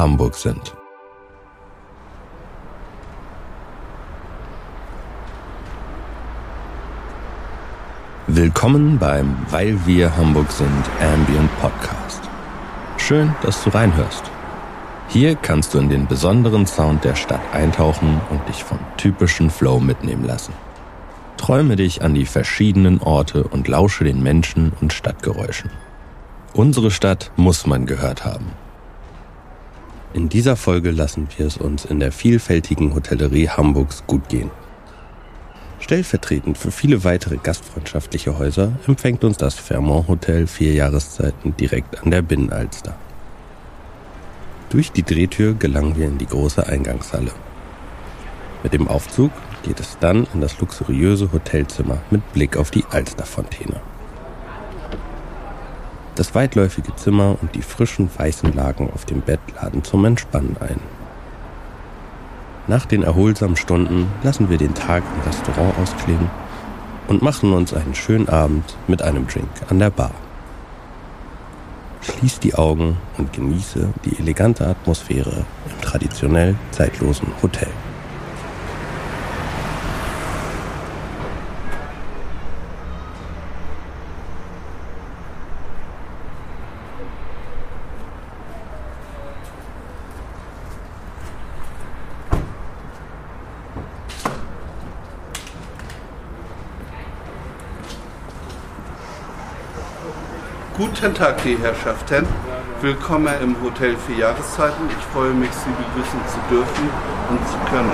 Hamburg sind. Willkommen beim Weil wir Hamburg sind Ambient Podcast. Schön, dass du reinhörst. Hier kannst du in den besonderen Sound der Stadt eintauchen und dich vom typischen Flow mitnehmen lassen. Träume dich an die verschiedenen Orte und lausche den Menschen und Stadtgeräuschen. Unsere Stadt muss man gehört haben. In dieser Folge lassen wir es uns in der vielfältigen Hotellerie Hamburgs gut gehen. Stellvertretend für viele weitere gastfreundschaftliche Häuser empfängt uns das Fairmont Hotel vier Jahreszeiten direkt an der Binnenalster. Durch die Drehtür gelangen wir in die große Eingangshalle. Mit dem Aufzug geht es dann in das luxuriöse Hotelzimmer mit Blick auf die Alsterfontäne. Das weitläufige Zimmer und die frischen weißen Laken auf dem Bett laden zum Entspannen ein. Nach den erholsamen Stunden lassen wir den Tag im Restaurant ausklingen und machen uns einen schönen Abend mit einem Drink an der Bar. Schließ die Augen und genieße die elegante Atmosphäre im traditionell zeitlosen Hotel. Guten Tag, die Herrschaften. Willkommen im Hotel für Jahreszeiten. Ich freue mich, Sie begrüßen zu dürfen und zu können.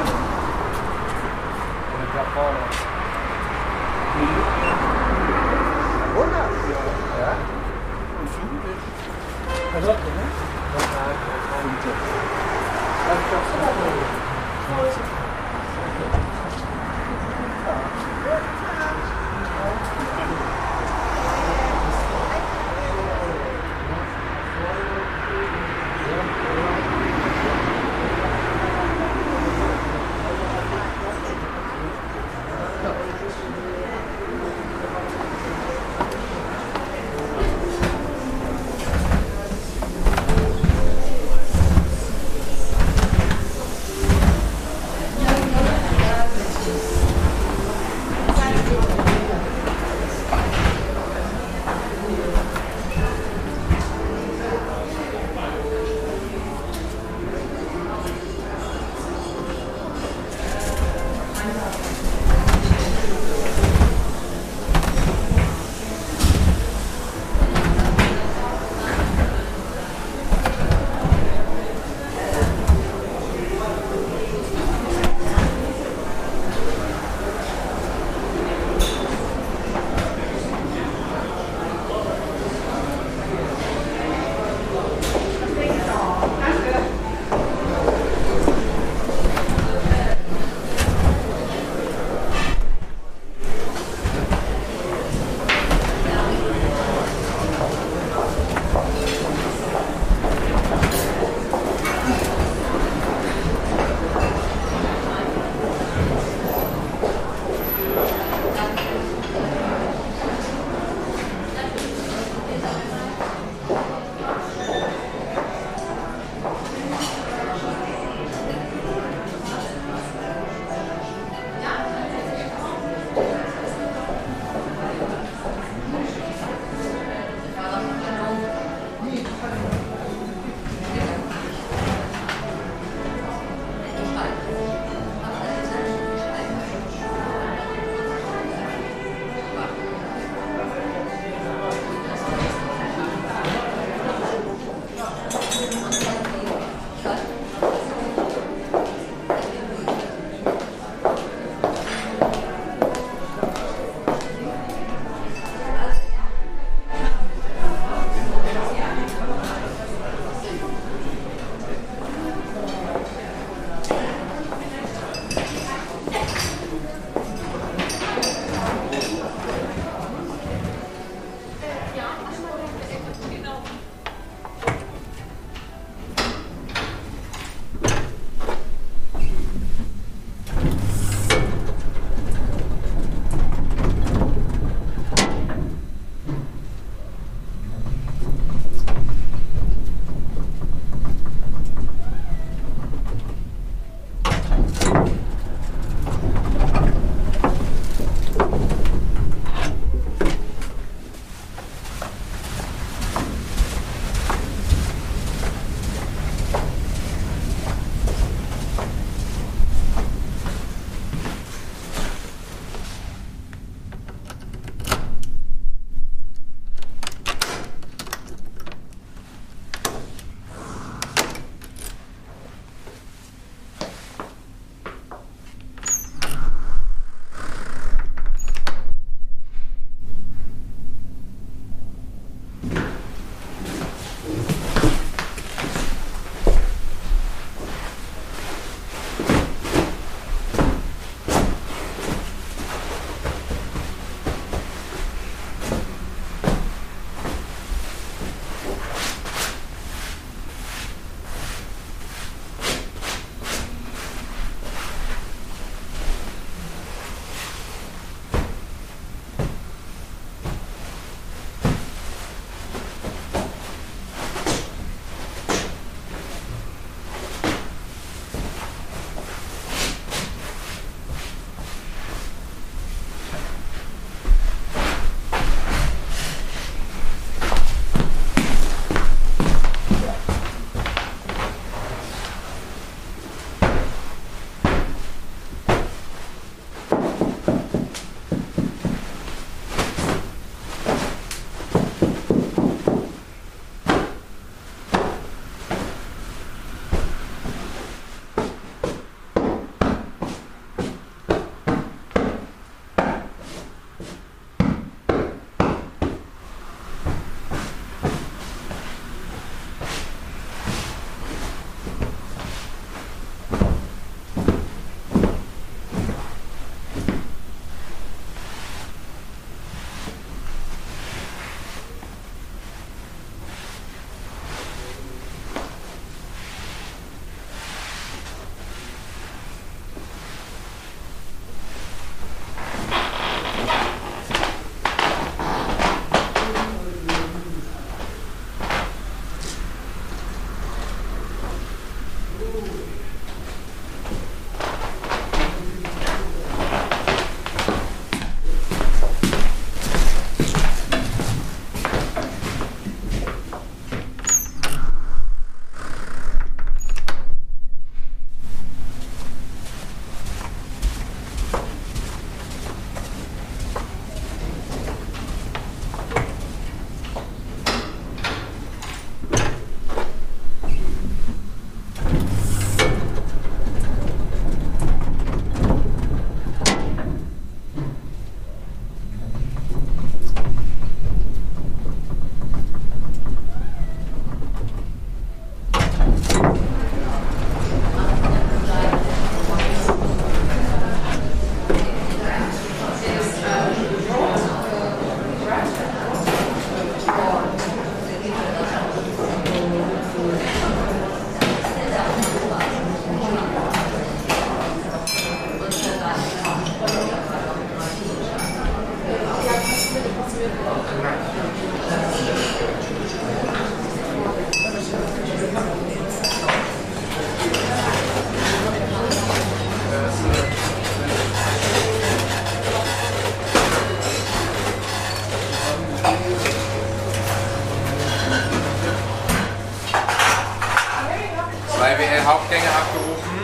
WL-Hauptgänge abgerufen.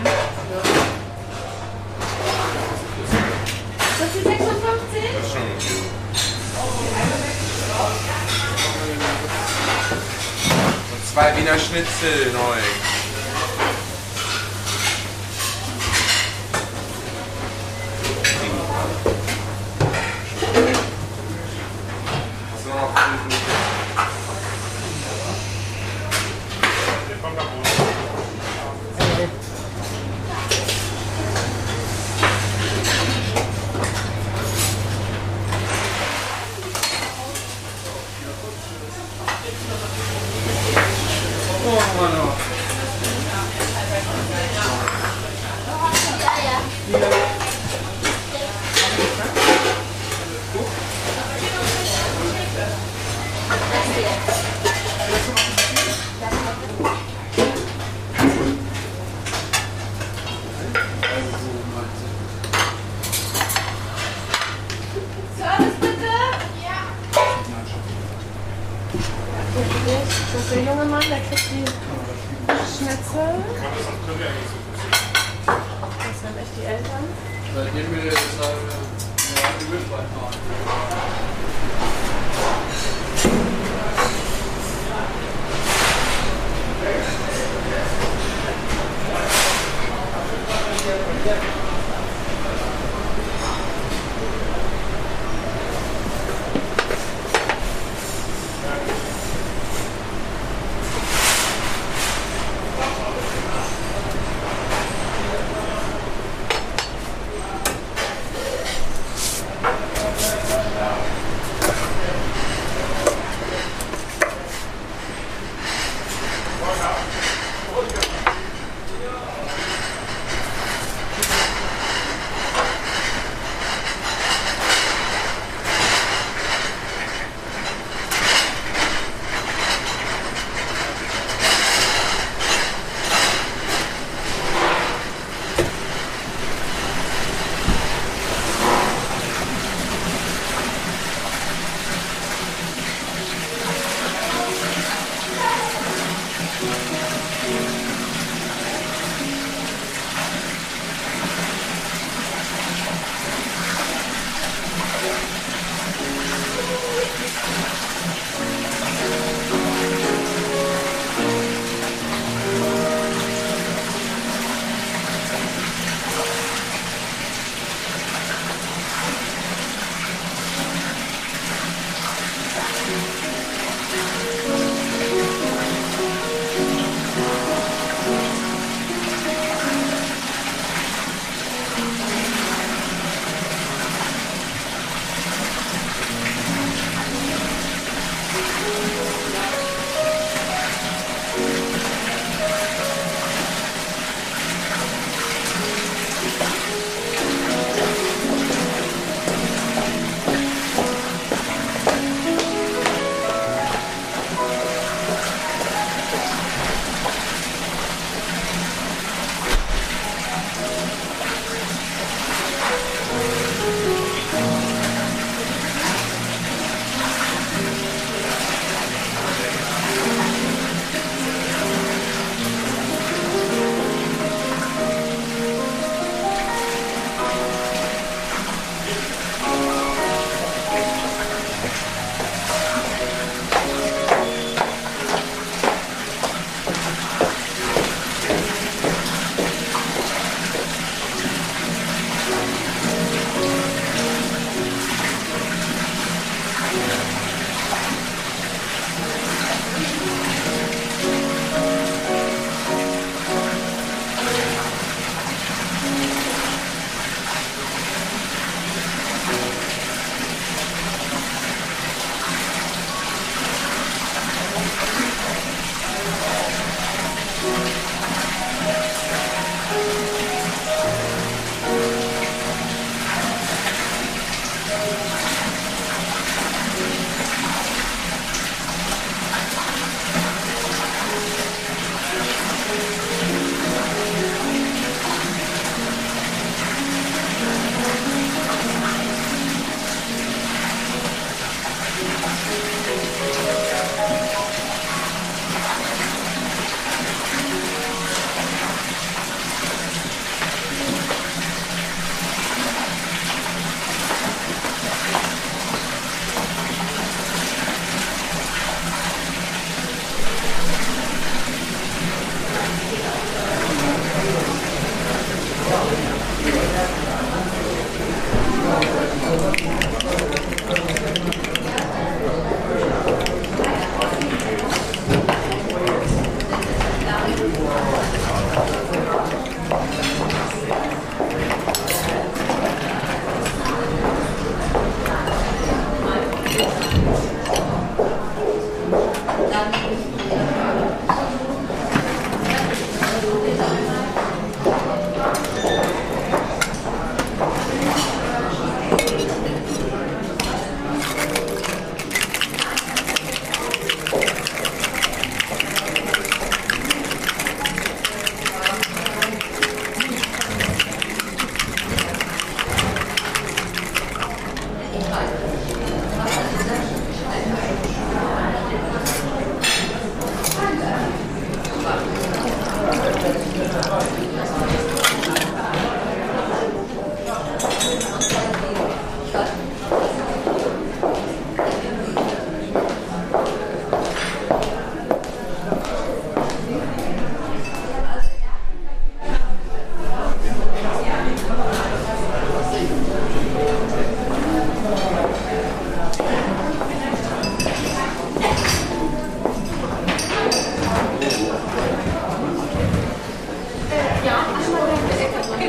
Das ist die 56? Das ist schon gut. Und zwei Wiener Schnitzel neu. Das ist der junge Mann, der kriegt die Schnitzel. Das sind echt die Eltern. Seitdem wir das eine Wildwein machen. Yeah.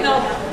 know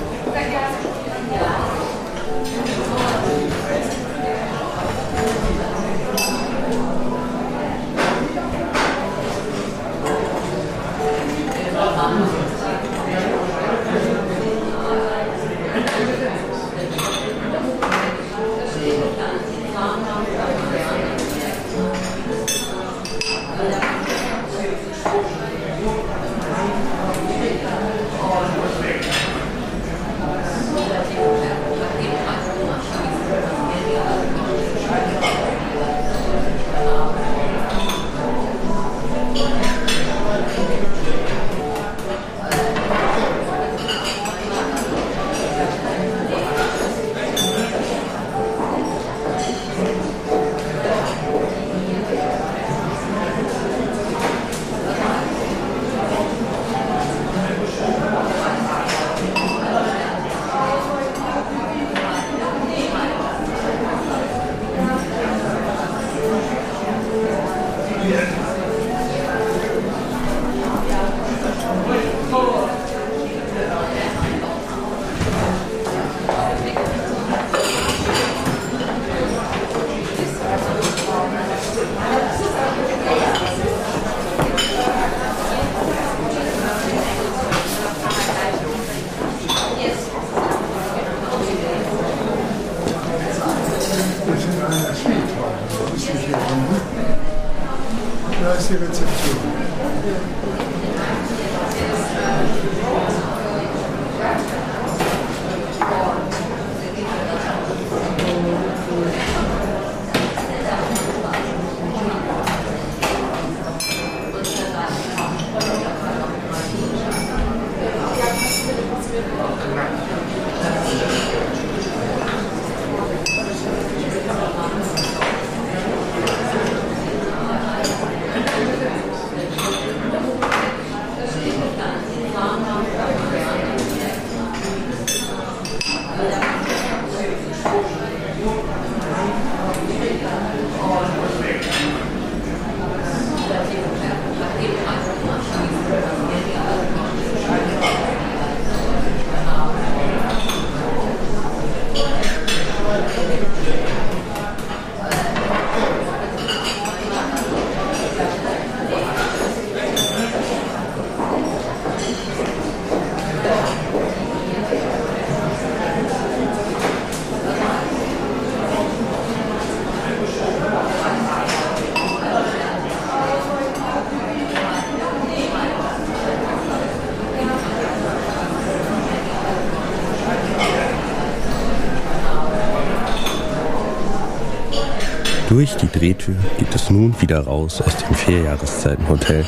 die Drehtür geht es nun wieder raus aus dem Vierjahreszeitenhotel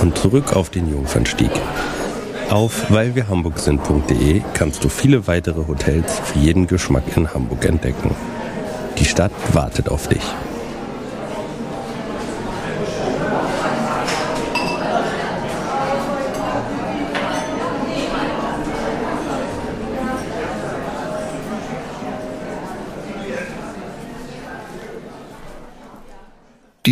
und zurück auf den Jungfernstieg. Auf weilwirhamburg-sind.de kannst du viele weitere Hotels für jeden Geschmack in Hamburg entdecken. Die Stadt wartet auf dich.